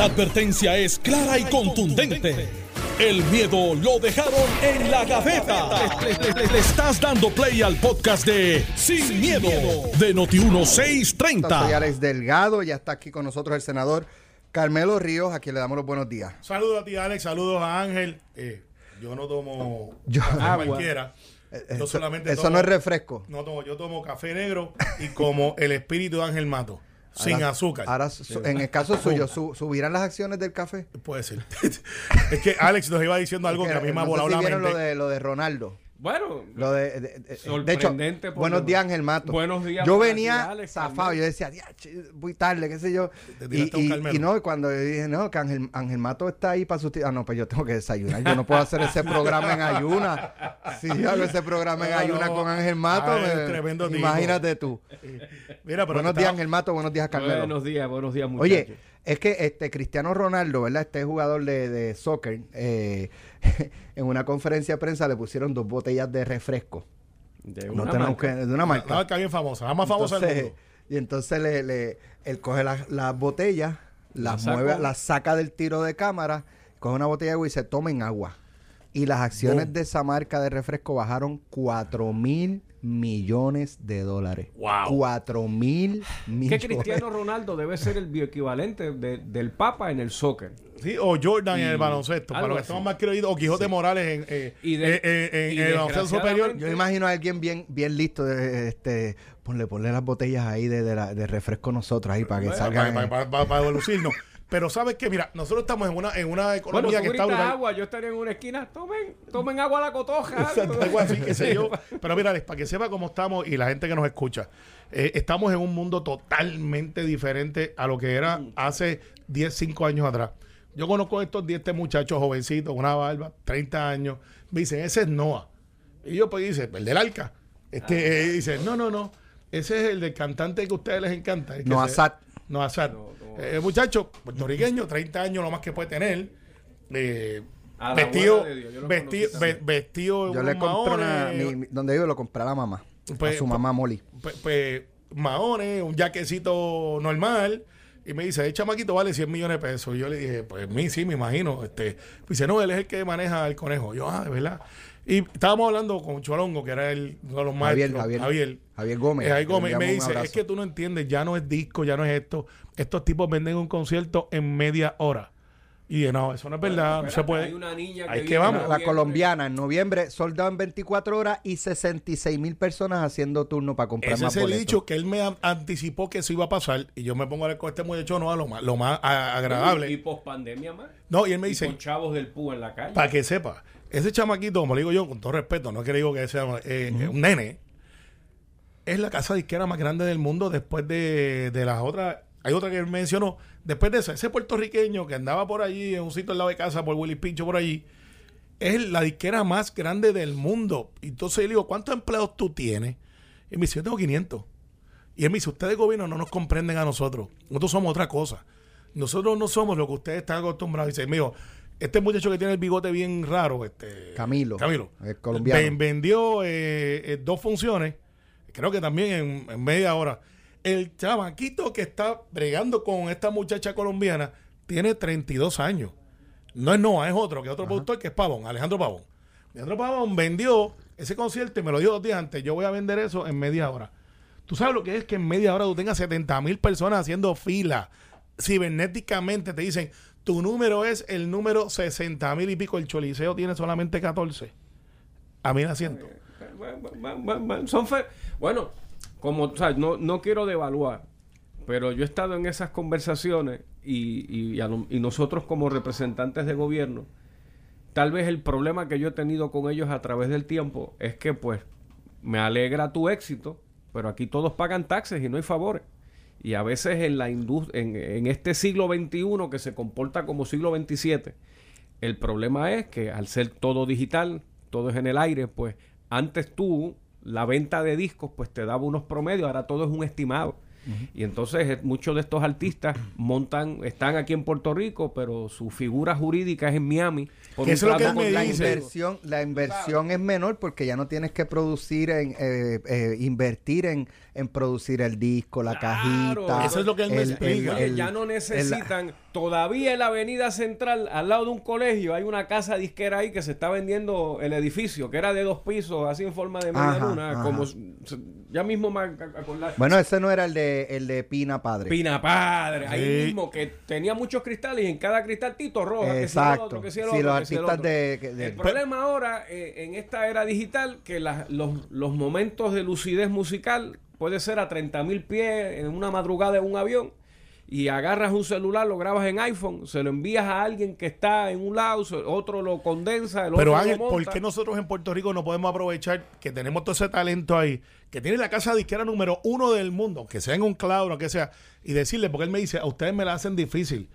La advertencia es clara y contundente. El miedo lo dejaron en la gaveta. Le, le- le- le estás dando play al podcast de Sin, miedo, de Soy Noti1630. Alex Delgado, ya está aquí con nosotros el senador Carmelo Ríos, a quien le damos los buenos días. Saludos a ti, Alex. Saludos a Ángel. Eh, yo no tomo Yo- Agua. cualquiera. Yo Eso, solamente eso tomo- no es refresco. No tomo, yo tomo café negro y como el espíritu de Ángel Mato, sin Ahora- azúcar. Ahora, su- en el caso suyo, su- ¿subirán las acciones del café? Puede ser. es que Alex nos iba diciendo algo que a mí me ha volado la mente. lo de, lo de Ronaldo. Bueno, Lo de, de- de- de hecho, buenos días, Ángel Mato. Buenos días Yo venía zafado, yo decía, "Diache, muy tarde, qué sé yo. Y, no, y cuando yo dije, no, que Ángel, Ángel Mato está ahí para sustituir. Ah, no, pues yo tengo que desayunar. Yo no puedo hacer ese programa en ayuna. Si yo hago ese programa en No, ayuna no. con Ángel Mato, Ah, es me- tremendo tipo. imagínate tú. Mira, pero buenos días, estaba- Ángel Mato, buenos días, Carmelo. buenos días, buenos días, muchachos. Oye, es que este Cristiano Ronaldo, ¿verdad? Este jugador de, de soccer, eh, en una conferencia de prensa le pusieron dos botellas de refresco. de No una tenemos marca. que, de una Una marca. marca bien famosa, la más famosa del mundo. y entonces le, le- él coge las las botellas, las La mueve, las saca del tiro de cámara, coge una botella de agua y se toma en agua. Y las acciones Boom. de esa marca de refresco bajaron 4 mil millones de dólares. Wow. 4 mil Que millones. Cristiano Ronaldo debe ser el bioequivalente de- del Papa en el soccer. Sí, o Jordan en el baloncesto, para los que están más creídos, o Quijote Morales en, eh, Y de- eh, eh, en y el baloncesto superior. Yo imagino a alguien bien, bien listo, de, este, ponle, ponle las botellas ahí de, de, la- de refresco nosotros ahí para que Bueno, salgan. para, para- para- para lucirnos. Pero sabes que, mira, nosotros estamos en una, en una Bueno, economía tú que está brutal. agua, yo estaría en una esquina, tomen, tomen agua a la cotoja. Exacto, algo así, qué sé yo. Pero mira, para que sepa cómo estamos y la gente que nos escucha, eh, estamos en un mundo totalmente diferente a lo que era hace 10, 5 años atrás. Yo conozco a estos 10 este muchachos jovencitos, una barba, 30 años. Me dicen, ese es Noah. Y yo pues dice, el del arca. Este, eh, dice, no, no, no. Ese es el del cantante que a ustedes les encanta. el que Noah se- Sad. Noah Sad. No, no. Eh, muchacho, puertorriqueño, 30 años lo más que puede tener. Eh, vestido, Dios, yo vestido, ve- vestido Yo le compré una, maones, mi- mi- donde yo lo compré a la mamá, Pues- a su mamá Molly. pues, pues, maones, un jaquecito normal. Y me dice, el chamaquito vale 100 millones de pesos. Y yo le dije, pues mí sí, me imagino. Este, pues dice, no, él es el que maneja el conejo. Yo, ah, de verdad. Y estábamos hablando con Cholongo, que era el, uno de los Javier, maestros. Javier, Javier Gómez. Eh, Javier Gómez. Y me dice, es que tú no entiendes, ya no es disco, ya no es esto. Estos tipos venden un concierto en media hora. Y dije, no, eso no es verdad, no se puede. Hay una niña que Ahí que vamos. La colombiana en noviembre soldado en 24 horas y 66 mil personas haciendo turno para comprar Ese más es el dicho que él me anticipó que eso iba a pasar. Y yo me pongo a ver con este muchacho, no, a lo más, lo más a- agradable. Y post pandemia más. No, y él me Y dice, con chavos del PU en la calle. para que sepa, ese chamaquito, como le digo yo, con todo respeto, no es que le digo que sea eh, un nene, es la casa disquera más grande del mundo después de, de las otras. Hay otra que él mencionó. Después de eso, ese puertorriqueño que andaba por allí, en un sitio al lado de casa, por Willy Pincho, por allí, es la disquera más grande del mundo. Y Entonces yo le digo, ¿cuántos empleados tú tienes? Y me dice, yo tengo 500. Y él me dice, ustedes gobierno no nos comprenden a nosotros. Nosotros somos otra cosa. Nosotros no somos lo que ustedes están acostumbrados. Y dice, mío, este muchacho que tiene el bigote bien raro, este Camilo, Camilo, el colombiano. ven- vendió eh, eh, dos funciones, creo que también en, en media hora. El chamaquito que está bregando con esta muchacha colombiana tiene 32 años. No es Noah, es otro, que es otro productor que es Pavón, Alejandro Pavón. Alejandro Pavón vendió ese concierto y me lo dijo dos días antes. Yo voy a vender eso en media hora. ¿Tú sabes lo que es que en media hora tú tengas 70 mil personas haciendo fila? Cibernéticamente te dicen, tu número es el número 60 mil y pico. El Choliseo tiene solamente 14. A mí asiento. Son bueno, como o no, no quiero devaluar, pero yo he estado en esas conversaciones y, y, y nosotros como representantes de gobierno, tal vez el problema que yo he tenido con ellos a través del tiempo es que pues me alegra tu éxito, pero aquí todos pagan taxes y no hay favores. Y a veces en la en, en este siglo XXI que se comporta como siglo XXVII, el problema es que al ser todo digital, todo es en el aire, pues antes tú, la venta de discos, pues te daba unos promedios, ahora todo es un estimado. Y entonces eh, muchos de estos artistas montan, están aquí en Puerto Rico, pero su figura jurídica es en Miami. por Que un eso es lo que él me la dice. inversión, la inversión es menor porque ya no tienes que producir en eh, eh, invertir en, en producir el disco, la Claro. cajita. Eso es lo que él me explica. El- ya no el- necesitan. Todavía en la avenida central, al lado de un colegio, hay una casa disquera ahí que se está vendiendo el edificio, que era de dos pisos, así en forma de media Ajá, luna. ajá. Como ya mismo me ac- acordar. Bueno, ese no era el de el de Pina Padre. Pina Padre, ahí mismo que tenía muchos cristales y en cada cristal Tito Roja, que si el otro, que si el Sí, otro, los que si el artistas otro. de- que- de- El problema ahora, eh, en esta era digital, que las- los, los momentos de lucidez musical puede ser a 30 mil pies en una madrugada en un avión y agarras un celular, lo grabas en iPhone, se lo envías a alguien que está en un lado, otro lo condensa, el Pero otro Ángel, lo ¿por qué nosotros en Puerto Rico no podemos aprovechar que tenemos todo ese talento ahí, que tiene la casa disquera número uno del mundo, que sea en un cloud, que sea, y decirle, porque él me dice, a ustedes me la hacen difícil,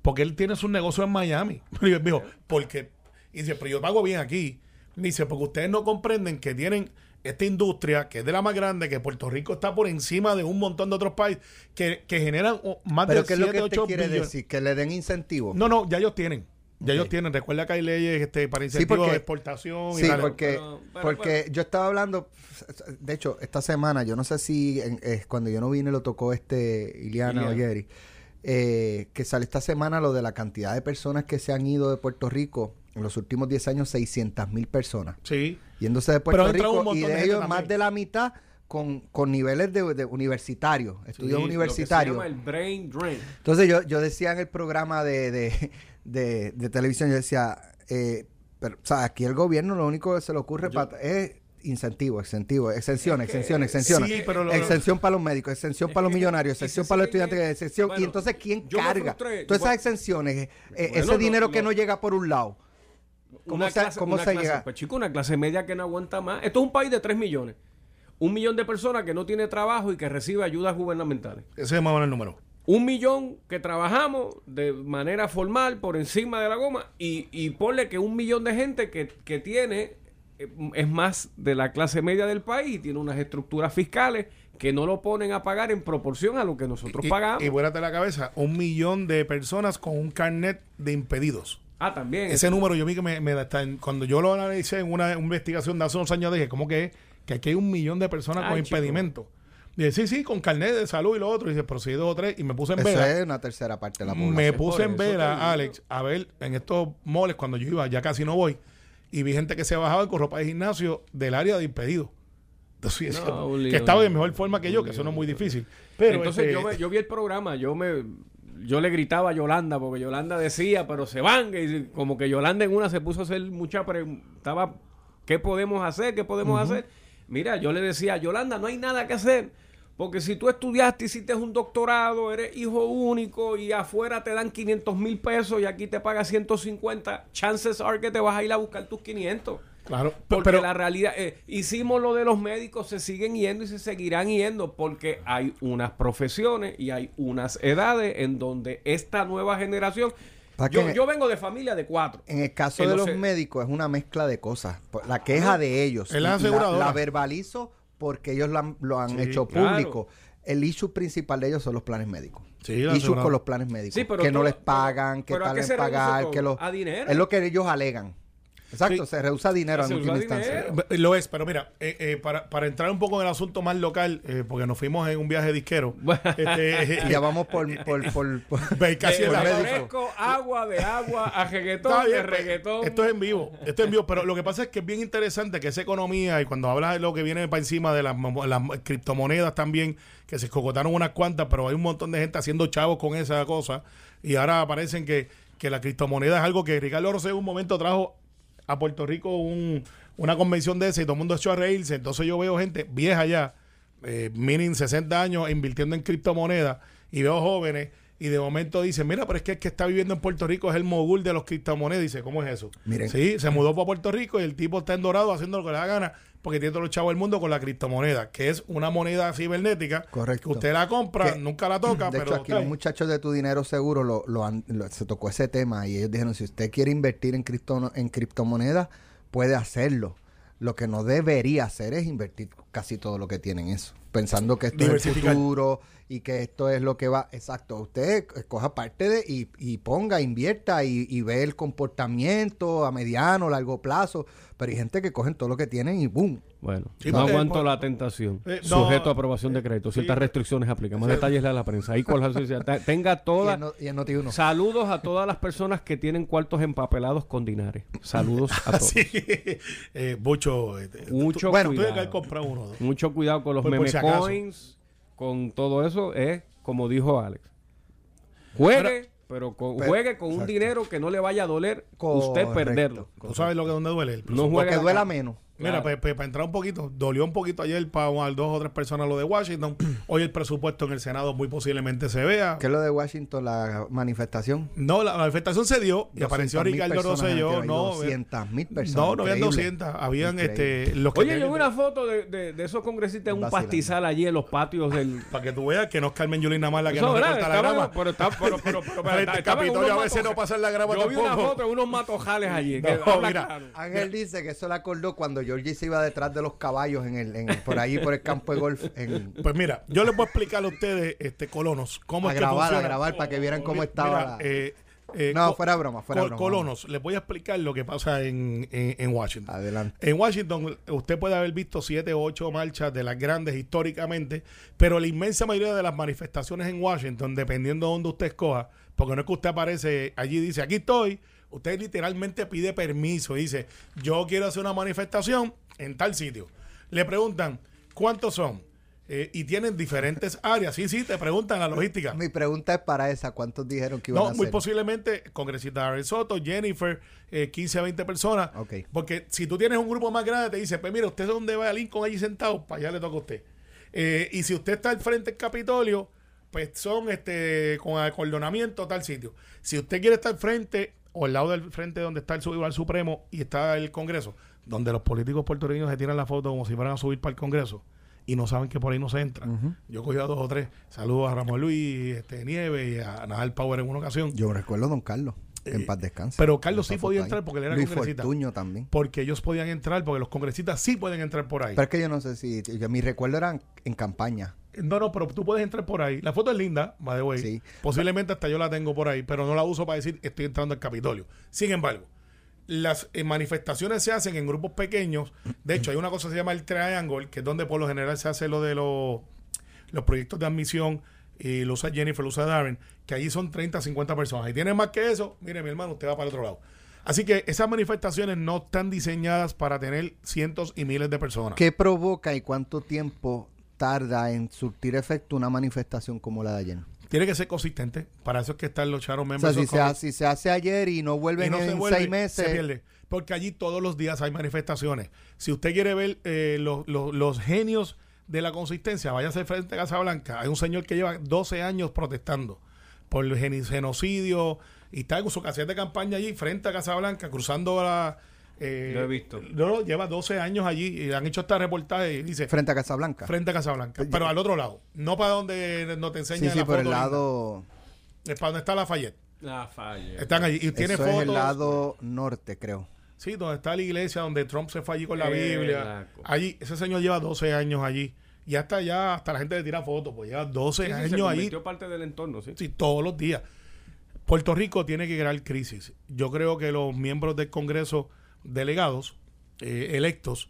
porque él tiene su negocio en Miami. Y yo digo, porque, y dice, pero yo pago bien aquí. Dice, porque ustedes no comprenden que tienen esta industria, que es de la más grande, que Puerto Rico está por encima de un montón de otros países, que, que generan más Pero de ¿qué es lo 7, que te 8 quiere billones. decir? Que le den incentivos. No, no, ya ellos tienen. Ya ellos tienen. Recuerda que hay leyes este, para Sí, incentivos porque- de exportación y Sí, tal. porque, Pero- pero- porque pero- yo estaba hablando, de hecho, esta semana, yo no sé si en- eh, cuando yo no vine lo tocó este Iliana Iliana. Oyeri, eh, que sale esta semana lo de la cantidad de personas que se han ido de Puerto Rico en los últimos 10 años, 600 mil personas Sí. Yéndose de Puerto Rico y de ellos más de la mitad con, con niveles de, de universitarios, estudios universitarios. Lo que se llama el brain drain. Entonces yo, yo decía en el programa de, de, de- de televisión, yo decía, eh, pero, o sea, aquí el gobierno lo único que se le ocurre pa- es incentivo, incentivo, exención, Es que- exención, exención. Sí, pero lo- exención para los médicos, exención para los millonarios, exención para los estudiantes, exención. Bueno, y entonces, ¿quién carga? frustré. Todas esas exenciones, eh, eh, bueno, ese dinero que lo- no llega por un lado. ¿Cómo Una se, clase- cómo una se clase- llega? Pues chico, una clase media que no aguanta más. Esto es un país de 3 millones. Un millón de personas que no tiene trabajo y que recibe ayudas gubernamentales. Ese es más o menos el número. Un millón que trabajamos de manera formal por encima de la goma y, y ponle que un millón de gente que, que tiene eh, es más de la clase media del país y tiene unas estructuras fiscales que no lo ponen a pagar en proporción a lo que nosotros Y, pagamos. y vuélate la cabeza, un millón de personas con un carnet de impedidos. Ah, también. Ese número yo vi que me, me da hasta en- cuando yo lo analicé en una investigación de hace unos años dije, ¿cómo que es? Que aquí hay un millón de personas Ay, con chico. impedimentos. Dije, sí, sí, con carnet de salud y lo otro. Y dice, pero si hay dos o tres. Y me puse en Eso vela. es una tercera parte de la población. Me puse en vela, Alex, a ver en estos moles cuando yo iba, ya casi no voy, y vi gente que se bajaba con ropa de gimnasio del área de impedido. Entonces, No, lío, que estaba de mejor forma que yo, que eso no es muy difícil. Pero Entonces este, yo, me- yo vi el programa, yo me yo le gritaba a Yolanda porque Yolanda decía, pero se van, y como que Yolanda en una se puso a hacer mucha preguntaba ¿qué podemos hacer? ¿Qué podemos hacer? Mira, yo le decía, Yolanda, no hay nada que hacer. Porque si tú estudiaste, hiciste un doctorado, eres hijo único y afuera te dan 500 mil pesos y aquí te pagas 150, chances are que te vas a ir a buscar tus 500. Claro, Porque pero la realidad, eh, hicimos lo de los médicos, se siguen yendo y se seguirán yendo porque hay unas profesiones y hay unas edades en donde esta nueva generación... ¿Para Yo, vengo de familia de cuatro. En el caso de los médicos es una mezcla de cosas. La queja de ellos. La verbalizo porque ellos lo han, lo han Sí, hecho claro. público. El issue principal de ellos son los planes médicos. Sí, aseguradora. con los planes médicos. Sí, pero que no les pagan, que pero ¿a qué tardan se en reduce pagar, que los... ¿A dinero? Es lo que ellos alegan. Exacto, Sí. se reduce dinero Se en última instancia. dinero. Lo es, pero mira, eh, eh, para, para entrar un poco en el asunto más local, eh, porque nos fuimos en un viaje disquero. este, Y ya vamos por... por, por, por- casi agua, de agua, a reggaetón, bien, de pues, reggaetón. Esto es en vivo, esto es en vivo, pero lo que pasa es que es bien interesante que esa economía y cuando hablas de lo que viene para encima de las criptomonedas también, que se cocotaron unas cuantas, pero hay un montón de gente haciendo chavos con esa cosa y ahora aparecen que, que la criptomoneda es algo que Ricardo Rosé en un momento trajo a Puerto Rico un- una convención de esa y todo el mundo echó a reírse, entonces yo veo gente vieja ya, eh, mínimo 60 años invirtiendo en criptomonedas y veo jóvenes y de momento dicen, mira, pero es que el que está viviendo en Puerto Rico es el mogul de los criptomonedas. Dice, ¿cómo es eso? Miren. Sí, se mudó para Puerto Rico y el tipo está en dorado haciendo lo que le da gana porque tiene todos los chavos del mundo con la criptomoneda, que es una moneda cibernética Correcto. que usted la compra, Que, nunca la toca, de pero hecho, aquí los muchachos de tu dinero seguro lo, lo han- lo- se tocó ese tema y ellos dijeron, si usted quiere invertir en, cripto, en criptomonedas, puede hacerlo. Lo que no debería hacer es invertir casi todo lo que tiene en eso. Pensando que esto es el futuro y que esto es lo que va. Exacto. Usted escoja parte de y, y ponga, invierta y, y ve el comportamiento a mediano, largo plazo. Pero hay gente que cogen todo lo que tienen y ¡boom! Bueno, Sí, no aguanto la tentación. Eh, no. Sujeto a aprobación de crédito. Ciertas Sí. restricciones aplican. Más detalles a la prensa. Ahí con la sociedad. Te- Tenga Y toda. en, no- y en Noti1. Saludos a todas las personas que tienen cuartos empapelados con dinares. Saludos a todos. Así, eh, mucho. eh, Mucho bueno, cuidado. que comprado uno. Mucho cuidado con los por meme si coins, con todo eso. Es como dijo Alex. Juegue, pero con- Pero- juegue con un exacto. dinero que no le vaya a doler usted Correcto. perderlo. ¿Tú sabes lo que donde duele? El No juegue la duela menos. Mira, Claro. pues, pues, para entrar un poquito, dolió un poquito ayer para dos o tres personas lo de Washington. Hoy el presupuesto en el Senado muy posiblemente se vea. ¿Qué es lo de Washington, la manifestación? No, la manifestación se dio y apareció 200.000 Ricardo Rosselló. metieron ahí, No, 200.000 personas. no, no habían Increíble. 200. Habían Increíble. este, los que Oye, yo tienen- vi una foto de, de- de esos congresistas en un Vacilando. pastizal allí en los patios del... Para que tú veas que no es Carmen Yulín nada más la que Eso, nos ¿verdad? recorta la grama. pero está- pero- pero- pero- al estaban en Capitolio a veces matojales. no pasa la grama Yo vi una tampoco. foto de unos matojales allí. No. Ángel dice que eso le acordó cuando Georgie se iba detrás de los caballos en el, en el- por ahí por el campo de golf en, Pues mira, yo les voy a explicar a ustedes, este, colonos, cómo a es que grabar, a funciona. grabar para que vieran cómo Mira, estaba. la- eh, eh, No, co- fuera broma, fuera col- broma. Colonos, les voy a explicar lo que pasa en, en- en Washington. Adelante. En Washington, usted puede haber visto siete o ocho marchas de las grandes históricamente, pero la inmensa mayoría de las manifestaciones en Washington, dependiendo de donde usted escoja, porque no es que usted aparece allí y dice, aquí estoy, usted literalmente pide permiso, dice, yo quiero hacer una manifestación en tal sitio. Le preguntan, ¿cuántos son? Eh, y tienen diferentes áreas. Sí, sí, te preguntan la logística. Mi pregunta es para esa, ¿cuántos dijeron que iban No, a muy hacer? posiblemente congresista Darren Soto, Jennifer, eh, 15 a 20 personas. Porque si tú tienes un grupo más grande, te dice, pues mira, usted es donde va Lincoln allí sentado, para allá le toca a usted. Eh, y si usted está al frente del Capitolio, pues son este con acordonamiento tal sitio. Si usted quiere estar al frente o al lado del frente donde está el Tribunal Supremo y está el Congreso, donde los políticos puertorriqueños se tiran la foto como si fueran a subir para el Congreso y no saben que por ahí no se entra. Yo cogí a dos o tres. Saludos a Ramón Luis, este, Nieve y a Nadal Power en una ocasión. Yo recuerdo a Don Carlos, en paz descanse. Eh, pero Carlos sí podía entrar porque él era Luis congresista. Fortuño también. Porque ellos podían entrar, porque los congresistas sí pueden entrar por ahí. Pero es que yo no sé si... yo- mi recuerdo eran en campaña. no, no, pero tú puedes entrar por ahí. La foto es linda, by the way. Sí. Posiblemente hasta yo la tengo por ahí, pero no la uso para decir estoy entrando al Capitolio. Sin embargo, las eh, manifestaciones se hacen en grupos pequeños. De hecho, hay una cosa que se llama el Triangle, que es donde por lo general se hace lo de los, los proyectos de admisión y lo usa Jennifer, lo usa Darren, que allí son 30, 50 personas. Y tiene más que eso, mire mi hermano, usted va para el otro lado. Así que esas manifestaciones no están diseñadas para tener cientos y miles de personas. ¿Qué provoca y cuánto tiempo tarda en surtir efecto una manifestación como la de ayer? Tiene que ser consistente. Para eso es que están los Shadow O sea, Members. si se, si se hace ayer y no vuelven y no se en vuelve, seis meses... se pierde. Porque allí todos los días hay manifestaciones. Si usted quiere ver eh, los, los- los genios de la consistencia, váyase frente a Casa Blanca. Hay un señor que lleva 12 años protestando por el genocidio y está en su caseta de campaña allí frente a Casa Blanca, cruzando la... eh, Lo he visto. No, no, lleva 12 años allí y han hecho esta reportaje y dice Frente a Casablanca. frente a Casa Blanca, pero al otro lado, no para donde no te Sí, enseñan sí, la por foto el linda. lado... Es para donde está Lafayette. La falla. Están allí y tiene Eso fotos. es el lado norte, creo. Sí, donde está la iglesia, donde Trump se fue allí con la Biblia. Allí, ese señor lleva 12 años allí. Y hasta ya, hasta la gente le tira fotos, pues lleva 12 Sí, sí, se años allí. parte del entorno, sí. Sí, todos los días. Puerto Rico tiene que crear crisis. Yo creo que los miembros del Congreso delegados eh, electos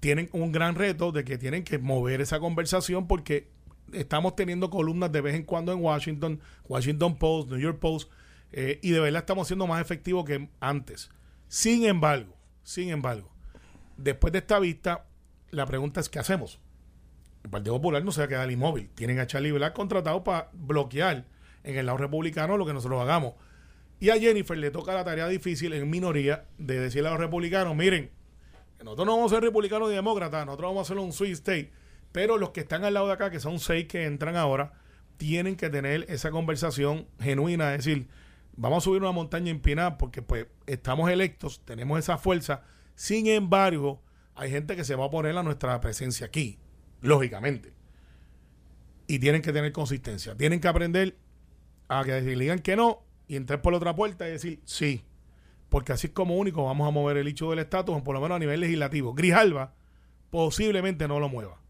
tienen un gran reto de que tienen que mover esa conversación porque estamos teniendo columnas de vez en cuando en Washington, Washington Post, New York Post, eh, y de verdad estamos siendo más efectivos que antes. Sin embargo, sin embargo, después de esta vista, la pregunta es ¿qué hacemos? El Partido Popular no se va a quedar inmóvil. Tienen a Charlie Black contratado para bloquear en el lado republicano lo que nosotros hagamos. Y a Jennifer le toca la tarea difícil en minoría de decirle a los republicanos, miren, nosotros no vamos a ser republicanos ni demócratas, nosotros vamos a hacer un swing state, pero los que están al lado de acá, que son seis que entran ahora, tienen que tener esa conversación genuina, es decir, vamos a subir una montaña empinada porque pues estamos electos, tenemos esa fuerza, sin embargo, hay gente que se va a poner a nuestra presencia aquí, lógicamente. Y tienen que tener consistencia, tienen que aprender a que digan que no y entrar por la otra puerta y decir sí. Porque así es como único vamos a mover el hecho del estatus, por lo menos a nivel legislativo. Grijalva posiblemente no lo mueva.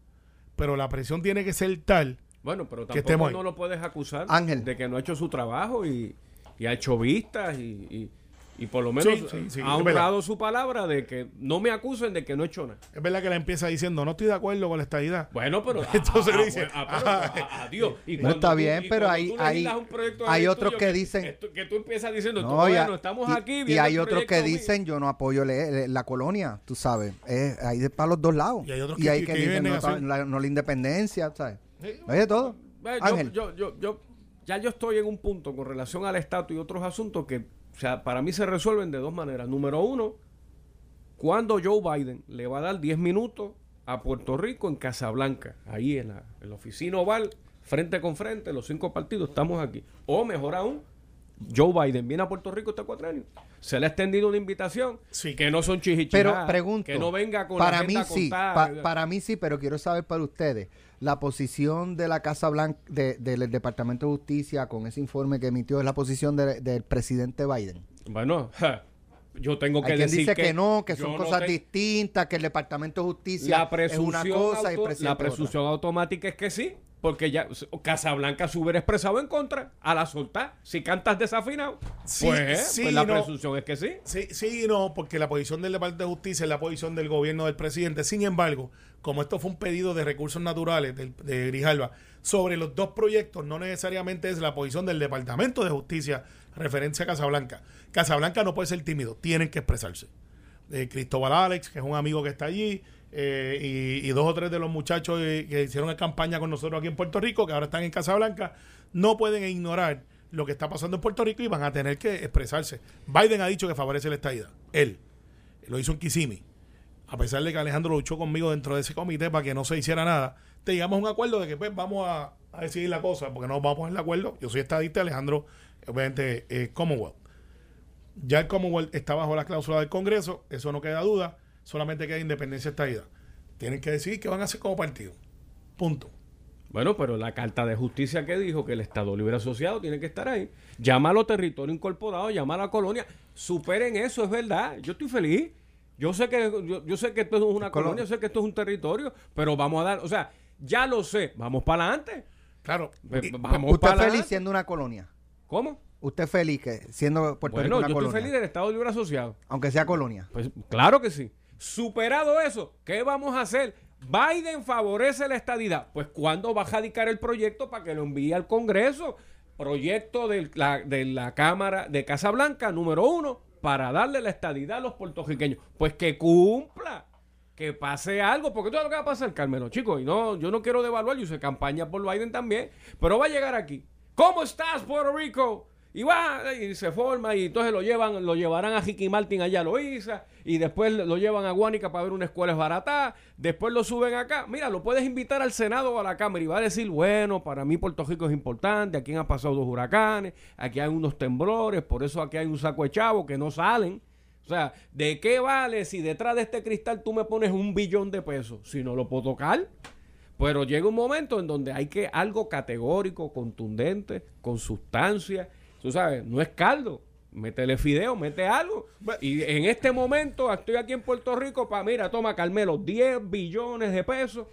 pero la presión tiene que ser tal. Bueno, pero Que tampoco ahí. no lo puedes acusar Ángel. de que no ha hecho su trabajo y, y ha hecho vistas y, y- y por lo menos Sí, sí, sí, ha honrado su palabra de que no me acusen de que no he hecho nada. Es verdad que la empieza diciendo, no estoy de acuerdo con la estadidad. Bueno, pero Entonces ah, le ah, dice, bueno, ah, pero, adiós. Y cuando está tú- bien, y pero hay- hay- hay otros que dicen- esto- que tú empiezas diciendo, tú, No, bueno, estamos y- aquí y hay otros que mío. dicen yo no apoyo le- la colonia, tú sabes. Es, hay de para los dos lados. Y hay otros y que- hay que dicen no, la, no la independencia, ¿sabes? Sí. Hay de todo. Ve, yo- Ángel. Yo, yo, yo, ya yo estoy en un punto con relación al estatus y otros asuntos que, o sea, para mí se resuelven de dos maneras. Número uno, cuando Joe Biden le va a dar 10 minutos a Puerto Rico en Casablanca, ahí en la, en la oficina oval, frente con frente, los cinco partidos, estamos aquí. O mejor aún, Joe Biden viene a Puerto Rico este cuatrenio. Se le ha extendido una invitación Sí. que no son Pero chichichas. pregunto, que no venga con para la mí sí, pa- para mí sí, pero quiero saber para ustedes la posición de la Casa Blanca de- del Departamento de Justicia con ese informe que emitió es la posición de- del presidente Biden. Bueno, ja, yo tengo que Hay quien decir dice que, no, que son no cosas te- distintas, que el Departamento de Justicia La es una cosa y el presidente la otra. presunción automática es que sí, porque ya Casablanca se hubiera expresado en contra a la soltar. Si cantas desafinado, Sí, pues, sí, pues la no. presunción es que sí. Sí, sí y no, porque la posición del Departamento de Justicia es la posición del gobierno del presidente. Sin embargo, como esto fue un pedido de recursos naturales del- de Grijalva sobre los dos proyectos, no necesariamente es la posición del Departamento de Justicia referencia a Casablanca. Casablanca no puede ser tímido, tienen que expresarse. Eh, Cristóbal Alex, que es un amigo que está allí, eh, y, dos o tres de los muchachos eh, que hicieron campaña con nosotros aquí en Puerto Rico, que ahora están en Casablanca, no pueden ignorar lo que está pasando en Puerto Rico y van a tener que expresarse. Biden ha dicho que favorece la estadidad. Él. Lo hizo en Kissimmee. A pesar de que Alejandro luchó conmigo dentro de ese comité para que no se hiciera nada, te llegamos a un acuerdo de que pues vamos a, decidir la cosa, porque no vamos a poner de acuerdo. Yo soy estadista, Alejandro, obviamente, eh, Commonwealth. Ya el Commonwealth está bajo la cláusula del Congreso, eso no queda duda, solamente queda independencia estadidad. Tienen que decidir qué van a hacer como partido. Punto. Bueno, pero la Carta de Justicia que dijo que el Estado Libre Asociado tiene que estar ahí. Llámalo territorio incorporado, llámalo a colonia. Superen eso, es verdad. Yo estoy feliz. Yo sé que yo, yo sé que esto es una Colo- colonia, yo sé que esto es un territorio, pero vamos a dar, o sea, ya lo sé, vamos para adelante. Claro. Y- Vamos ¿Usted para feliz adelante. siendo una colonia? ¿Cómo? ¿Usted feliz que siendo Puerto Bueno, Rico una yo colonia? estoy feliz del Estado Libre Asociado. Aunque sea colonia. Pues claro que sí. Superado eso, ¿qué vamos a hacer? Biden favorece la estadidad. Pues ¿cuándo va a radicar el proyecto para que lo envíe al Congreso? Proyecto de la, de la Cámara de Casablanca, número uno, para darle la estadidad a los puertorriqueños. Pues que cumpla, que pase algo, porque todo lo que va a pasar, Carmelo, chicos, y no, yo no quiero devaluar, yo hice campaña por Biden también, pero va a llegar aquí. ¿Cómo estás, Puerto Rico? Y va, y se forma, y entonces lo llevan, lo llevarán a Ricky Martin allá a Loíza, y después lo llevan a Guánica para ver una escuela barata, después lo suben acá. Mira, lo puedes invitar al Senado o a la Cámara y va a decir, bueno, para mí Puerto Rico es importante, aquí han pasado dos huracanes, aquí hay unos temblores, por eso aquí hay un saco de chavos que no salen. O sea, ¿de qué vale si detrás de este cristal tú me pones un billón de pesos? Si no lo puedo tocar. Pero llega un momento en donde hay que algo categórico, contundente, con sustancia. Tú sabes, no es caldo. Métele fideo, mete algo. Y en este momento estoy aquí en Puerto Rico para, mira, toma Carmelo, 10 billones de pesos.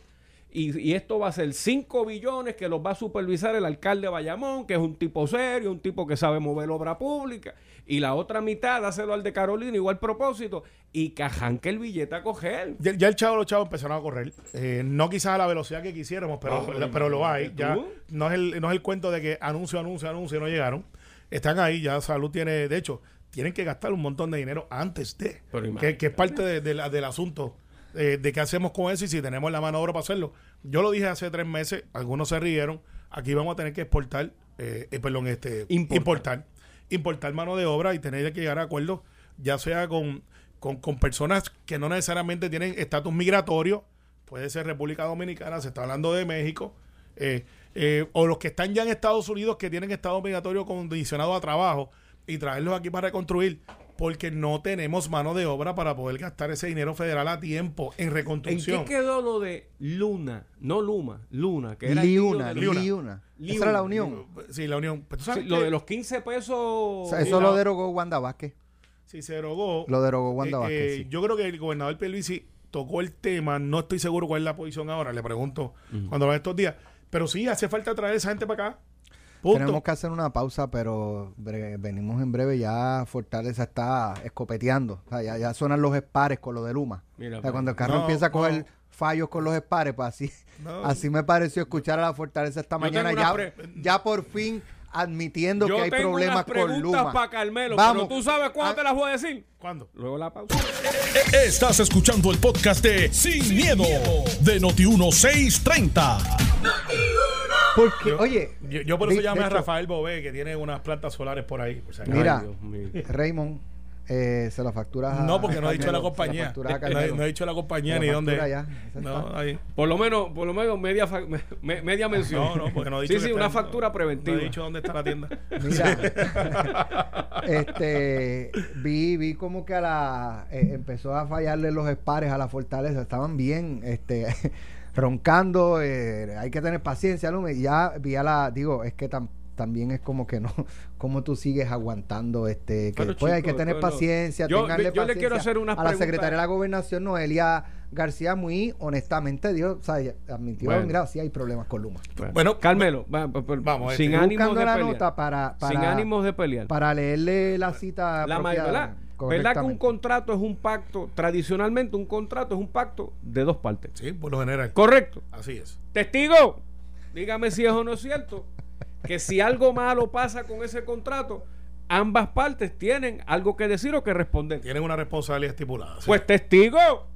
Y, y esto va a ser 5 billones que los va a supervisar el alcalde de Bayamón, que es un tipo serio, un tipo que sabe mover obra pública. Y la otra mitad, dáselo al de Carolina, igual propósito. Y que arranque el billete a coger. Ya, ya el chavo, los chavos empezaron a correr. Eh, no quizás a la velocidad que quisiéramos, pero, pero pero, lo hay. Ya no es, el, no es el cuento de que anuncio, anuncio, anuncio y no llegaron. Están ahí, ya Salud tiene, de hecho, tienen que gastar un montón de dinero antes de. Que, que es parte de- de la- del asunto eh, de qué hacemos con eso y si tenemos la mano de obra para hacerlo. Yo lo dije hace tres meses, algunos se rieron. Aquí vamos a tener que exportar, eh, eh, perdón, este, Importar. importar. importar mano de obra y tener que llegar a acuerdos, ya sea con, con, con personas que no necesariamente tienen estatus migratorio, puede ser República Dominicana, se está hablando de México, eh, eh, o los que están ya en Estados Unidos que tienen estado migratorio condicionado a trabajo y traerlos aquí para reconstruir, porque no tenemos mano de obra para poder gastar ese dinero federal a tiempo en ¿En reconstrucción. qué quedó lo de Luna? No Luma, Luna, que era Liuna, de Liuna. Liuna. Liuna. Esa era la unión. Sí, la unión. Pero tú sabes Sí, lo de los 15 pesos. O sea, Sí, eso la- lo derogó Wanda Vázquez. si se derogó, Lo derogó Wanda eh, Vázquez, eh, sí. yo creo que el gobernador Pierluisi tocó el tema, no estoy seguro cuál es la posición ahora, le pregunto cuando va estos días, pero sí, hace falta traer esa gente para acá. Punto. Tenemos que hacer una pausa, pero venimos en breve. Ya Fortaleza está escopeteando. O sea, ya, ya suenan los espares con lo de Luma. Mira, O sea, cuando el carro No, empieza a coger no. fallos con los espares, pues así, No. así me pareció escuchar a la Fortaleza esta Yo mañana. Ya, ya por fin admitiendo Yo que hay tengo problemas unas con preguntas Luma. para Carmelo, Vamos. pero tú sabes cuándo Ah. te las voy a decir. ¿Cuándo? Luego la pausa. Estás escuchando el podcast de Sin, miedo, de Noti1630. Porque, Yo- oye, Yo, yo por eso de- llamé de a Rafael Bobé, que tiene unas plantas solares por ahí. por si acaso. Mira, Ay. Raymond, eh, se lo facturas a No, porque no ha dicho la compañía. No, no ha dicho la compañía ni la dónde. factura ya, esa No, está. ahí. Por lo menos, por lo menos media, me- media mención. No, no, porque no ha dicho Sí, sí, está- una factura no- preventiva. No he dicho dónde está la tienda. Mira, este, vi, vi como que a la eh, empezó a fallarle los espares a la fortaleza, estaban bien, este, roncando, eh, hay que tener paciencia, ¿no? Y ya vi a la, digo, es que tam- también es como que no, como tú sigues aguantando, este, que Pero, después hay que tener bueno, paciencia, yo- yo le quiero hacer unas a la preguntas. secretaria de la gobernación, Noelia García, muy honestamente, Dios, o sea, admitió, Bueno. mira, sí hay problemas con Luma. Bueno, Carmelo, va- va- va- Vamos, sin este, ánimos Buscando de la pelear. nota para, para, sin ánimos de pelear. para leerle la cita la ¿verdad? ¿Verdad que un contrato es un pacto? Tradicionalmente un contrato es un pacto de dos partes. sí, por lo general. Correcto. Así es. Testigo, dígame si es o no es cierto que si algo malo pasa con ese contrato, ambas partes tienen algo que decir o que responder. Tienen una responsabilidad estipulada. sí. Pues testigo,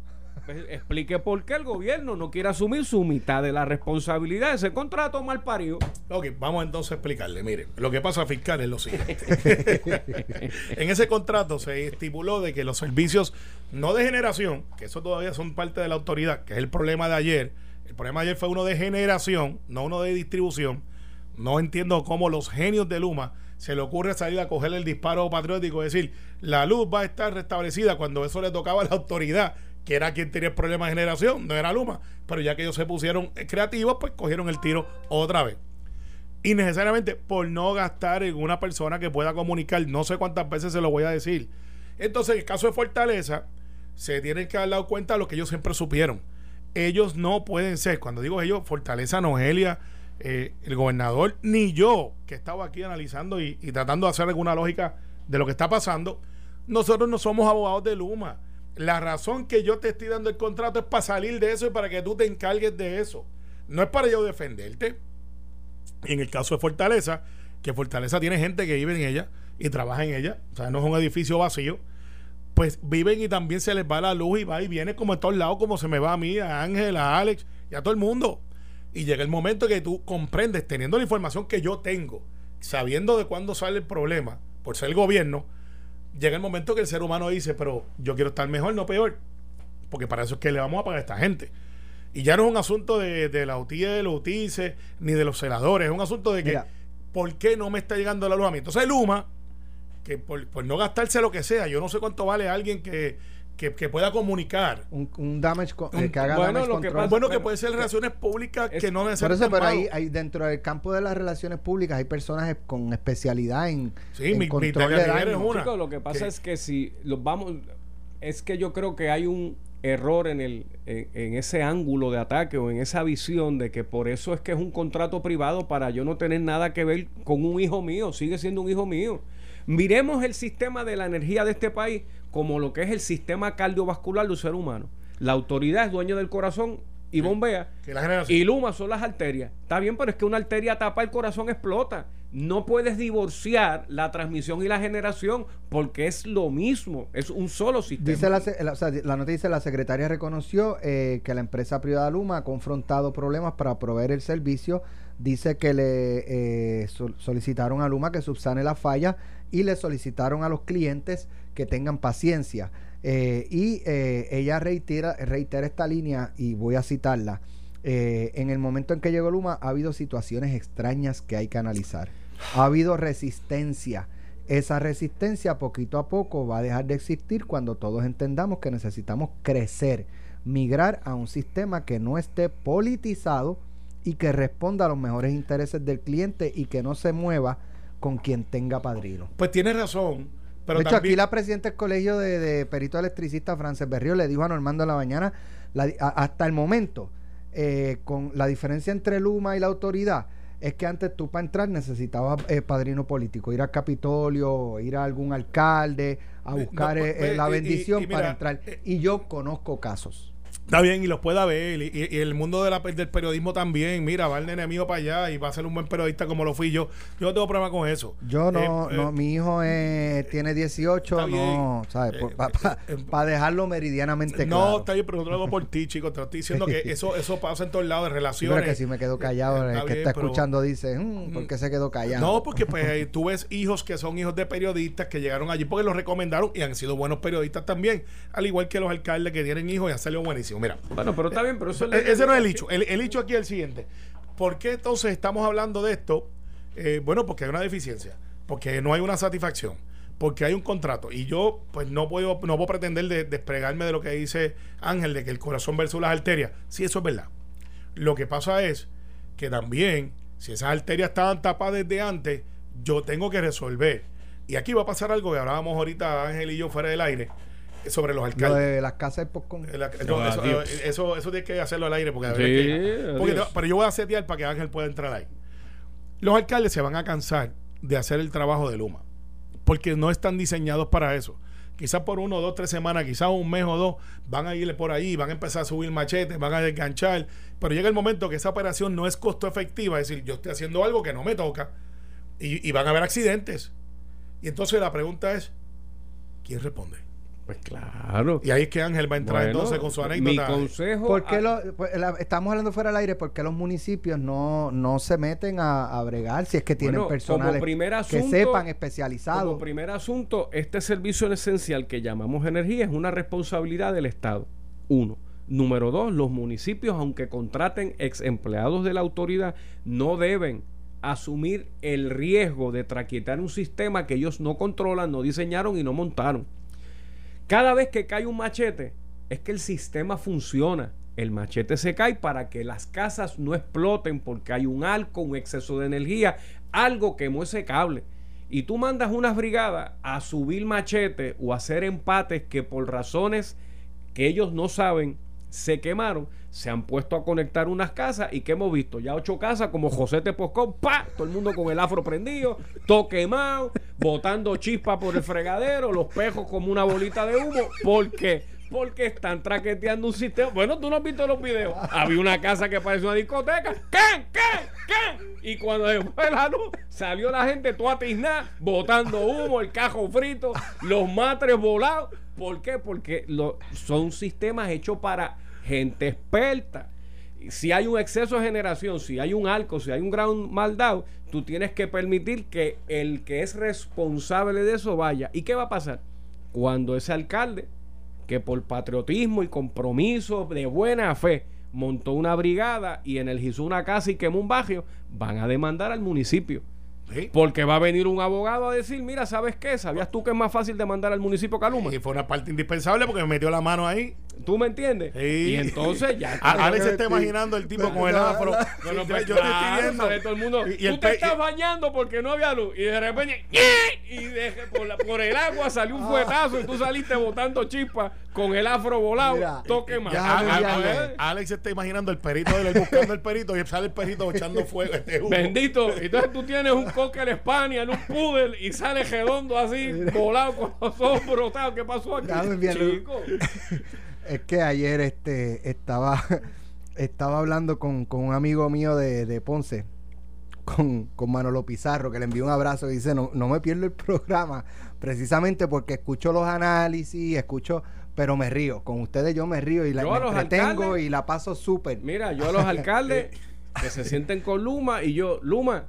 pues, explique por qué el gobierno no quiere asumir su mitad de la responsabilidad de ese contrato mal parido. Ok, vamos entonces a explicarle. Mire, lo que pasa fiscal es lo siguiente. en ese contrato se estipuló de que los servicios no de generación, que eso todavía son parte de la autoridad, que es el problema de ayer. El problema de ayer fue uno de generación, no uno de distribución. No entiendo cómo los genios de Luma se le ocurre salir a coger el disparo patriótico, es decir, la luz va a estar restablecida cuando eso le tocaba a la autoridad, que era quien tenía el problema de generación, no era Luma. Pero ya que ellos se pusieron eh, creativos, pues cogieron el tiro otra vez innecesariamente por no gastar en una persona que pueda comunicar. No sé cuántas veces se lo voy a decir. Entonces, en el caso de Fortaleza, se tienen que dar dado cuenta de lo que ellos siempre supieron. Ellos no pueden ser, cuando digo ellos, Fortaleza, Nogelia, eh, el gobernador, ni yo, que estaba aquí analizando y, tratando de hacer alguna lógica de lo que está pasando, nosotros no somos abogados de Luma. La razón que yo te estoy dando el contrato es para salir de eso y para que tú te encargues de eso. No es para yo defenderte. En el caso de Fortaleza, que Fortaleza tiene gente que vive en ella y trabaja en ella, o sea, no es un edificio vacío, pues viven y también se les va la luz y va y viene como en todos lados, como se me va a mí, a Ángel, a Alex y a todo el mundo. Y llega el momento que tú comprendes, teniendo la información que yo tengo, sabiendo de cuándo sale el problema, por ser el gobierno, llega el momento que el ser humano dice, pero yo quiero estar mejor, no peor, porque para eso es que le vamos a pagar a esta gente. Y ya no es un asunto de, de la UTIE, los UTICE, ni de los celadores, es un asunto de que, Mira. ¿por qué no me está llegando la luz a mí? Entonces Luma, que por, por no gastarse lo que sea, yo no sé cuánto vale alguien que, que, que pueda comunicar. un, un damage co- eh, Un- que haga bueno, damage lo que pasa- bueno, que puede ser relaciones públicas es- que no por necesariamente eso, pero ahí, ahí dentro del campo de las relaciones públicas hay personas con especialidad en, Sí, en mi- mi control Teca de daño. es una. Chicos, lo que pasa que- es que si los vamos, es que yo creo que hay un error en el en, en ese ángulo de ataque o en esa visión de que por eso es que es un contrato privado para yo no tener nada que ver con un hijo mío, sigue siendo un hijo mío. Miremos el sistema de la energía de este país como lo que es el sistema cardiovascular del ser humano. La autoridad es dueño del corazón y bombea. Y Luma son las arterias. Está bien, pero es que una arteria tapa el corazón, explota. No puedes divorciar la transmisión y la generación porque es lo mismo, es un solo sistema. Dice la, la- o sea, la secretaria reconoció eh, que la empresa privada Luma ha confrontado problemas para proveer el servicio. Dice que le eh, sol- solicitaron a Luma que subsane la falla y le solicitaron a los clientes que tengan paciencia. Eh, y eh, ella reitera, reitera esta línea y voy a citarla. Eh, en el momento en que llegó Luma ha habido situaciones extrañas que hay que analizar. Ha habido resistencia. Esa resistencia poquito a poco va a dejar de existir cuando todos entendamos que necesitamos crecer, migrar a un sistema que no esté politizado y que responda a los mejores intereses del cliente y que no se mueva con quien tenga padrino. Pues tiene razón, Pero de hecho, también, aquí la presidenta del colegio de, de perito electricista, Frances Berrío, le dijo a Normando en la mañana, la di- a- hasta el momento, eh, con la diferencia entre Luma y la autoridad, es que antes tú para entrar necesitabas eh, padrino político, ir al Capitolio, ir a algún alcalde, a buscar no, eh, pues, eh, la y- y- bendición y mira, para entrar. eh, Y yo conozco casos. Está bien, y los pueda ver. Y, y- y el mundo de la, del periodismo también. Mira, va el nene mío para allá y va a ser un buen periodista como lo fui yo. Yo no tengo problema con eso. Yo no, Eh, eh, no mi hijo es- tiene 18, Está bien. no, ¿sabes? Eh, Para eh, dejarlo meridianamente No, claro. está bien, pero no lo hago por ti, chicos. Te estoy diciendo que eso, eso pasa en todos lados de Sí, relaciones. pero que si me quedo callado, Eh, el que bien, está pero- escuchando dice, "Mm, ¿por qué se quedó callado? No, porque pues eh, tú ves hijos que son hijos de periodistas que llegaron allí porque los recomendaron y han sido buenos periodistas también. Al igual que los alcaldes que tienen hijos y han salido buenísimos. Mira, Bueno, pero está bien, pero eso E- Ese no es el hecho. El, el hecho aquí es el siguiente. ¿Por qué entonces estamos hablando de esto? Eh, bueno, porque hay una deficiencia. Porque no hay una satisfacción. Porque hay un contrato. Y yo, pues, no puedo, no puedo pretender de- despregarme de lo que dice Ángel, de que el corazón versus las arterias. Sí, eso es verdad. Lo que pasa es que también, si esas arterias estaban tapadas desde antes, yo tengo que resolver. Y aquí va a pasar algo que hablábamos ahorita Ángel y yo fuera del aire sobre los Lo alcaldes. de las casas de. Eh, la- no, Ah, eso, eh, eso, eso tiene que hacerlo al aire porque, Sí, verdad que- porque adiós. te- pero yo voy a setear para que Ángel pueda entrar ahí. Los alcaldes se van a cansar de hacer el trabajo de Luma porque no están diseñados para eso. Quizás por uno, dos, tres semanas, quizás un mes o dos, van a irle por ahí, van a empezar a subir machetes, van a desganchar. Pero llega el momento que esa operación no es costo efectiva, es decir, yo estoy haciendo algo que no me toca y, y van a haber accidentes. Y entonces la pregunta es, ¿quién responde? Pues claro. Y ahí es que Ángel va a entrar Bueno, entonces con su Mi anécdota. consejo. ¿Por qué a- lo- pues, la- estamos hablando fuera del aire, porque los municipios no, no se meten a, a bregar si es que tienen Bueno, personal como que asunto- sepan Como especializados? primer asunto, este servicio esencial que llamamos energía es una responsabilidad del Estado. Uno. Número dos, los municipios, aunque contraten ex empleados de la autoridad, no deben asumir el riesgo de traquetar un sistema que ellos no controlan, no diseñaron y no montaron. Cada vez que cae un machete, es que el sistema funciona. El machete se cae para que las casas no exploten porque hay un arco, un exceso de energía, algo quemó ese cable. Y tú mandas unas brigadas a subir machete o a hacer empates que por razones que ellos no saben se quemaron, se han puesto a conectar unas casas y que hemos visto ya ocho casas como José Teposcón, pa, todo el mundo con el afro prendido, todo quemado, botando chispa por el fregadero, los pejos como una bolita de humo, ¿por qué? Porque están traqueteando un sistema. Bueno, tú no has visto los videos. Había una casa que parece una discoteca. ¿Qué? ¿Qué? ¿Qué? Y cuando se fue la luz, salió la gente toda tiznada, botando humo, el cajo frito, los matres volados. ¿Por qué? Porque lo- son sistemas hechos para gente experta. Si hay un exceso de generación, si hay un arco, si hay un gran maldad, tú tienes que permitir que el que es responsable de eso vaya. ¿Y qué va a pasar? Cuando ese alcalde, que por patriotismo y compromiso de buena fe montó una brigada y energizó una casa y quemó un barrio, van a demandar al municipio. Sí. Porque va a venir un abogado a decir, mira, ¿sabes qué? ¿Sabías tú que es más fácil demandar al municipio que a Luma? Y fue una parte indispensable porque me metió la mano ahí. ¿Tú me entiendes? Sí. Y entonces ya... A- Alex se está imaginando el tipo con el afro. Bueno, Sí, pues yo, yo te claro, estoy viendo. sale todo el mundo. Y- y tú te estás bañando porque no había luz. Y de repente, ¡ñe! y deje por, la- por el agua salió un fuetazo y tú saliste botando chispas con el afro volado. Mira, toque más. ya, ya, ya, ya. Alex se está imaginando el perito de él buscando el perito y sale el perito echando fuego. Este humo. Bendito. Entonces tú tienes un cocker Spaniel, un poodle y sale redondo así, volado con los ojos brotados. ¿Qué pasó aquí? Enviarle- Chico. Es que ayer este estaba estaba hablando con, con un amigo mío de, de Ponce, con, con Manolo Pizarro, que le envió un abrazo y dice, no, no me pierdo el programa, precisamente porque escucho los análisis, escucho, pero me río. Con ustedes yo me río y la Yo a me los entretengo alcaldes- y la paso súper. Mira, yo a los alcaldes que se sienten con Luma y yo, Luma,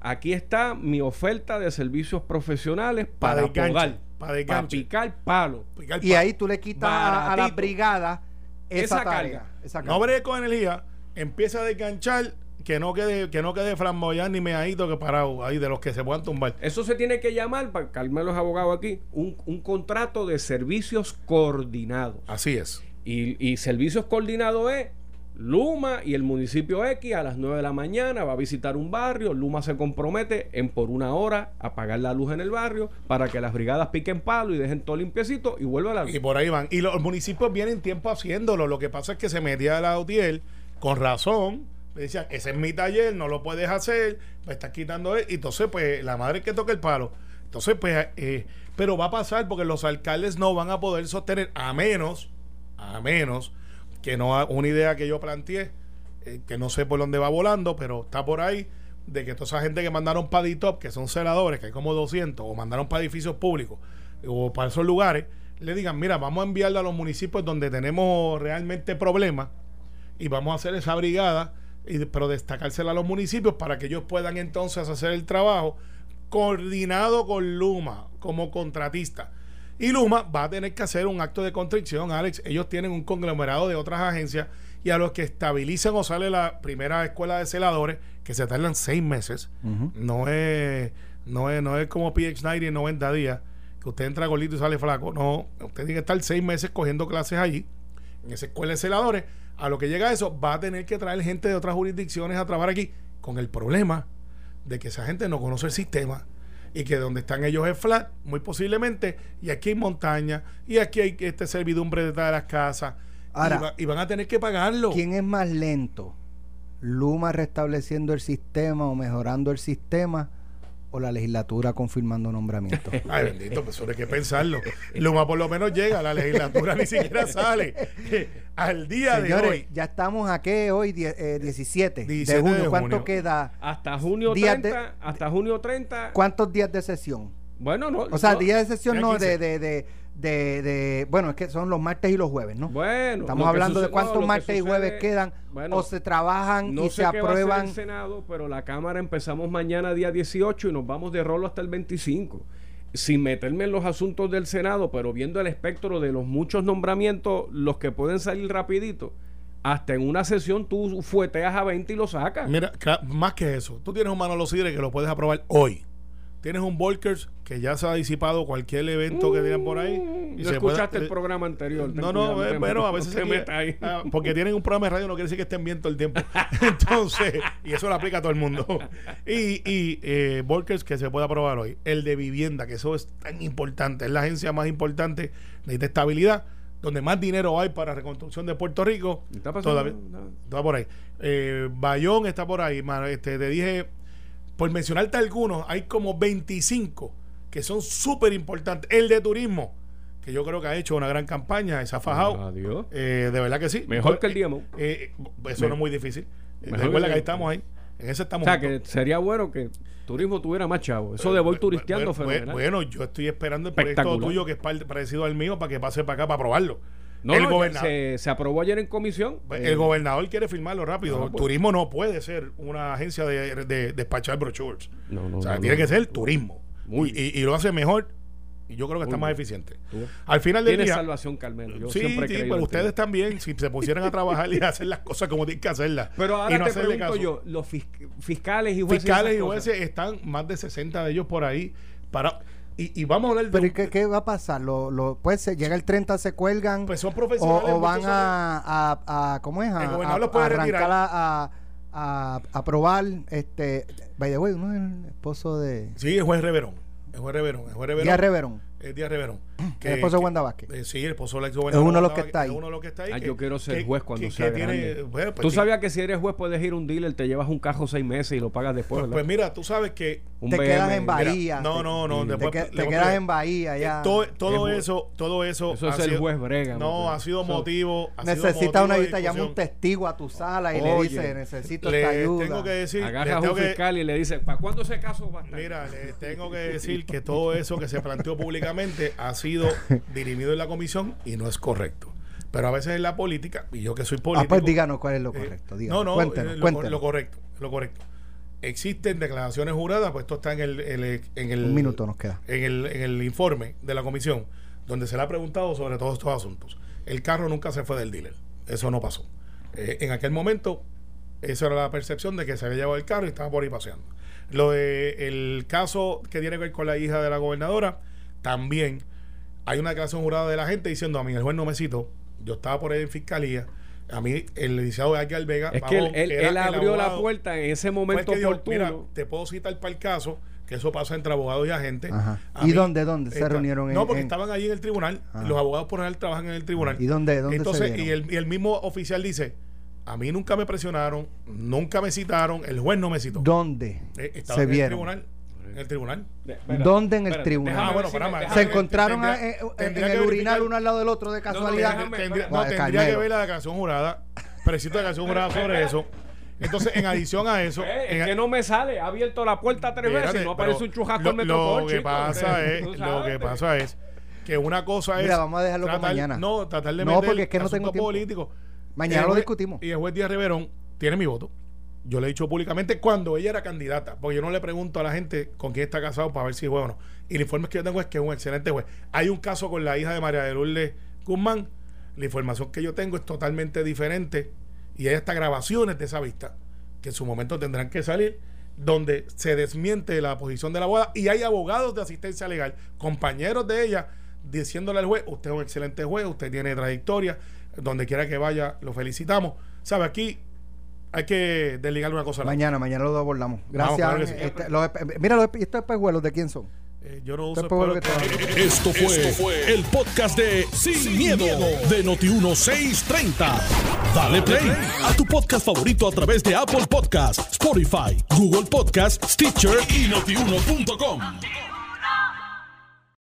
aquí está mi oferta de servicios profesionales Pa' para desganche, podar, pa' para desganche. picar palo. Picar Y pa- ahí tú le quitas a, a brigada esa, Esa tarea. carga. esa No carga. bregue con energía, empieza a desganchar, que no quede, que no quede flamboyán ni meadito que parado ahí de los que se puedan tumbar. Eso se tiene que llamar, para calmar los abogados aquí, un, un contrato de servicios coordinados. Así es. Y, y servicios coordinados es Luma y el municipio X a las 9 de la mañana va a visitar un barrio, Luma se compromete en por una hora a apagar la luz en el barrio para que las brigadas piquen palo y dejen todo limpiecito y vuelva la luz. Y por ahí van. Y los municipios vienen tiempo haciéndolo. Lo que pasa es que se metía la UTIEL con razón. Decían, ese es mi taller, no lo puedes hacer, me estás quitando él. Y entonces, pues, la madre que toca el palo. Entonces, pues, eh, pero va a pasar porque los alcaldes no van a poder sostener, a menos, a menos que no una idea que yo planteé, eh, que no sé por dónde va volando, pero está por ahí, de que toda esa gente que mandaron para DITOP, que son celadores, que hay como 200, o mandaron para edificios públicos, o para esos lugares, le digan, mira, vamos a enviarlo a los municipios donde tenemos realmente problemas y vamos a hacer esa brigada, y, pero destacársela a los municipios para que ellos puedan entonces hacer el trabajo coordinado con Luma como contratista y Luma va a tener que hacer un acto de constricción, Alex. Ellos tienen un conglomerado de otras agencias y a los que estabilicen o sale la primera escuela de celadores, que se tardan seis meses, no, es, no, es, no es como PX90 en 90 días, que usted entra gordito y sale flaco. No, usted tiene que estar seis meses cogiendo clases allí, en esa escuela de celadores. A lo que llega eso, va a tener que traer gente de otras jurisdicciones a trabajar aquí, con el problema de que esa gente no conoce el sistema y que donde están ellos es flat, muy posiblemente, y aquí hay montaña, y aquí hay este servidumbre detrás de las casas, y, van a tener que pagarlo. ¿Quién es más lento? ¿Luma restableciendo el sistema o mejorando el sistema? O la legislatura confirmando nombramientos. Ay, bendito, pues eso hay que pensarlo. Luma por lo menos llega, la legislatura ni siquiera sale. Al día de hoy. Ya estamos aquí hoy, 17, eh, de junio. ¿Cuánto queda? Hasta junio 30. hasta junio 30. ¿Cuántos días de sesión? Bueno, no. O sea, días de sesión no de, de, de, de, Bueno, es que son los martes y los jueves, ¿no? Bueno. Estamos hablando de cuántos martes y jueves quedan o se trabajan y se aprueban. el Senado, pero la Cámara empezamos mañana día 18 y nos vamos de rolo hasta el 25 sin meterme en los asuntos del Senado, pero viendo el espectro de los muchos nombramientos, los que pueden salir rapidito, hasta en una sesión tú fueteas a 20 y lo sacas. Mira, más que eso, tú tienes un Manolo Sidre que lo puedes aprobar hoy tienes un Volkers que ya se ha disipado cualquier evento que digan por ahí. Y no escuchaste el programa anterior. No, no, pero a veces se mete ahí. Ah, porque tienen un programa de radio no quiere decir que estén bien todo el tiempo. Entonces, y eso lo aplica a todo el mundo. Y, y eh, Volkers que se puede aprobar hoy. El de vivienda, que eso es tan importante. Es la agencia más importante de estabilidad donde más dinero hay para reconstrucción de Puerto Rico. ¿Está todavía, está por ahí. Eh, Bayón está por ahí. Este, te dije por mencionarte algunos, hay como 25 que son súper importantes. El de turismo, que yo creo que ha hecho una gran campaña, se ha fajado. Eh, de verdad que sí. Mejor que el Diemo. Eh, eso no es muy difícil. Eh, recuerda que ahí estamos ahí. En ese estamos. O sea, que sería bueno que turismo tuviera más chavo. Eso de voy turisteando bueno, Bueno, yo estoy esperando el proyecto tuyo que es parecido al mío para que pase para acá para probarlo. No, el gobernador, se, aprobó ayer en comisión. Pues, el gobernador quiere firmarlo rápido. el pues. turismo no puede ser una agencia de, despachar brochures. o sea, tiene que ser turismo. y, lo hace mejor y yo creo que está más eficiente. Al final del día. salvación, Carmelo. sí, sí, pero ustedes también, si se pusieran a trabajar y hacer las cosas como tienen que hacerlas. Pero ahora te pregunto yo, los fiscales y jueces. Fiscales y jueces están más de 60 de ellos por ahí para y, vamos a hablar de. ¿Pero qué, va a pasar? ¿Lo, lo, pues se, llega el 30, se cuelgan. Pues son profesionales. O, van a, a, ¿Cómo es? A, arrancar a, a, a, probar. Este. By uno es el esposo de. Sí, el juez Reverón. El juez Reverón. El juez Reverón. Díaz Reverón el Díaz Reverón. Que, el esposo de Wanda Vázquez. Eh, sí, el esposo de la Es uno de los que está ahí. uno de los que está ahí. Ah, yo quiero ser juez cuando sea grande. Pues tú sabías que si eres juez puedes ir a un dealer, te llevas un cajo seis meses y lo pagas después. Pues, pues mira, tú sabes que... te quedas en Bahía. no, no, no. Después, te, quedas en Bahía ya. Todo, todo eso, todo eso... Eso es el juez brega. No, ha sido motivo... Necesita una visita, llama un testigo a tu sala y le dice, necesito esta ayuda. tengo que decir... Agarra a un fiscal y le dice, ¿para cuándo ese caso va a estar? Mira, le tengo que decir que todo eso que se planteó públicamente ha sido dirimido en la comisión y no es correcto. Pero a veces en la política, y yo que soy político. Ah, pues díganos cuál es lo eh, correcto. no, no, cuéntenos, eh, lo, lo, correcto, lo correcto. Existen declaraciones juradas, pues esto está en el, en el, Un minuto nos queda. En el, en el informe de la comisión, donde se le ha preguntado sobre todos estos asuntos. El carro nunca se fue del dealer. Eso no pasó. Eh, en aquel momento, esa era la percepción de que se había llevado el carro y estaba por ahí paseando. Lo de el caso que tiene que ver con la hija de la gobernadora, también hay una declaración jurada de la gente diciendo a mí el juez no me citó, yo estaba por ahí en fiscalía A mí, el licenciado Edgar Vega. Es que él, él- él el abrió la puerta en ese el momento que dijo, oportuno. Mira, te puedo citar para el caso, que eso pasa entre abogados y agentes. Ajá. ¿Y dónde, dónde se esta- reunieron en- No, porque en- estaban allí en el tribunal. Ah. Los abogados por general trabajan en el tribunal. ¿Y dónde- dónde se Entonces, y vieron? el, y el mismo oficial dice, a mí nunca me presionaron, nunca me citaron, el juez no me citó. ¿Dónde Eh, estaba se en el vieron? tribunal. En el tribunal. Espérate, ¿Dónde en el espérate, tribunal? Ah, bueno, para más. ¿Se encontraron tendría- a- eh, en, tendría el urinal uno al lado del otro de no, casualidad? déjame- Tendría, espera. no, tendría que ver la declaración jurada. Precito declaración jurada sobre eso. Entonces, en adición a eso. Eh, en- es que no me sale, ha abierto la puerta tres Espérate, veces y no aparece un chujasco lo, en Metropol, lo que chico, pasa es lo que pasa es que una cosa es Mira, vamos a dejarlo para mañana. no tratar de No, meter porque es que no tengo políticos. Mañana lo discutimos. y el juez Díaz Riverón tiene mi voto yo le he dicho públicamente cuando ella era candidata porque yo no le pregunto a la gente con quién está casado para ver si juez o no y el informe que yo tengo es que es un excelente juez hay un caso con la hija de María de Lourdes Guzmán la información que yo tengo es totalmente diferente y hay hasta grabaciones de esa vista que en su momento tendrán que salir donde se desmiente la posición de la abogada y hay abogados de asistencia legal, compañeros de ella, diciéndole al juez, usted es un excelente juez, usted tiene trayectoria, donde quiera que vaya, lo felicitamos. ¿Sabe? Aquí hay que desligar una cosa. a la Mañana, mañana lo abordamos. Vamos, Gracias. claro que sí. Este, los mira, los estos espejuelos, ¿de quién son? Eh, yo no Esto uso que Esto fue, Esto fue el podcast de Sin, miedo, de Noti1630. Dale play a tu podcast favorito a través de Apple Podcasts, Spotify, Google Podcasts, Stitcher y notiuno.com.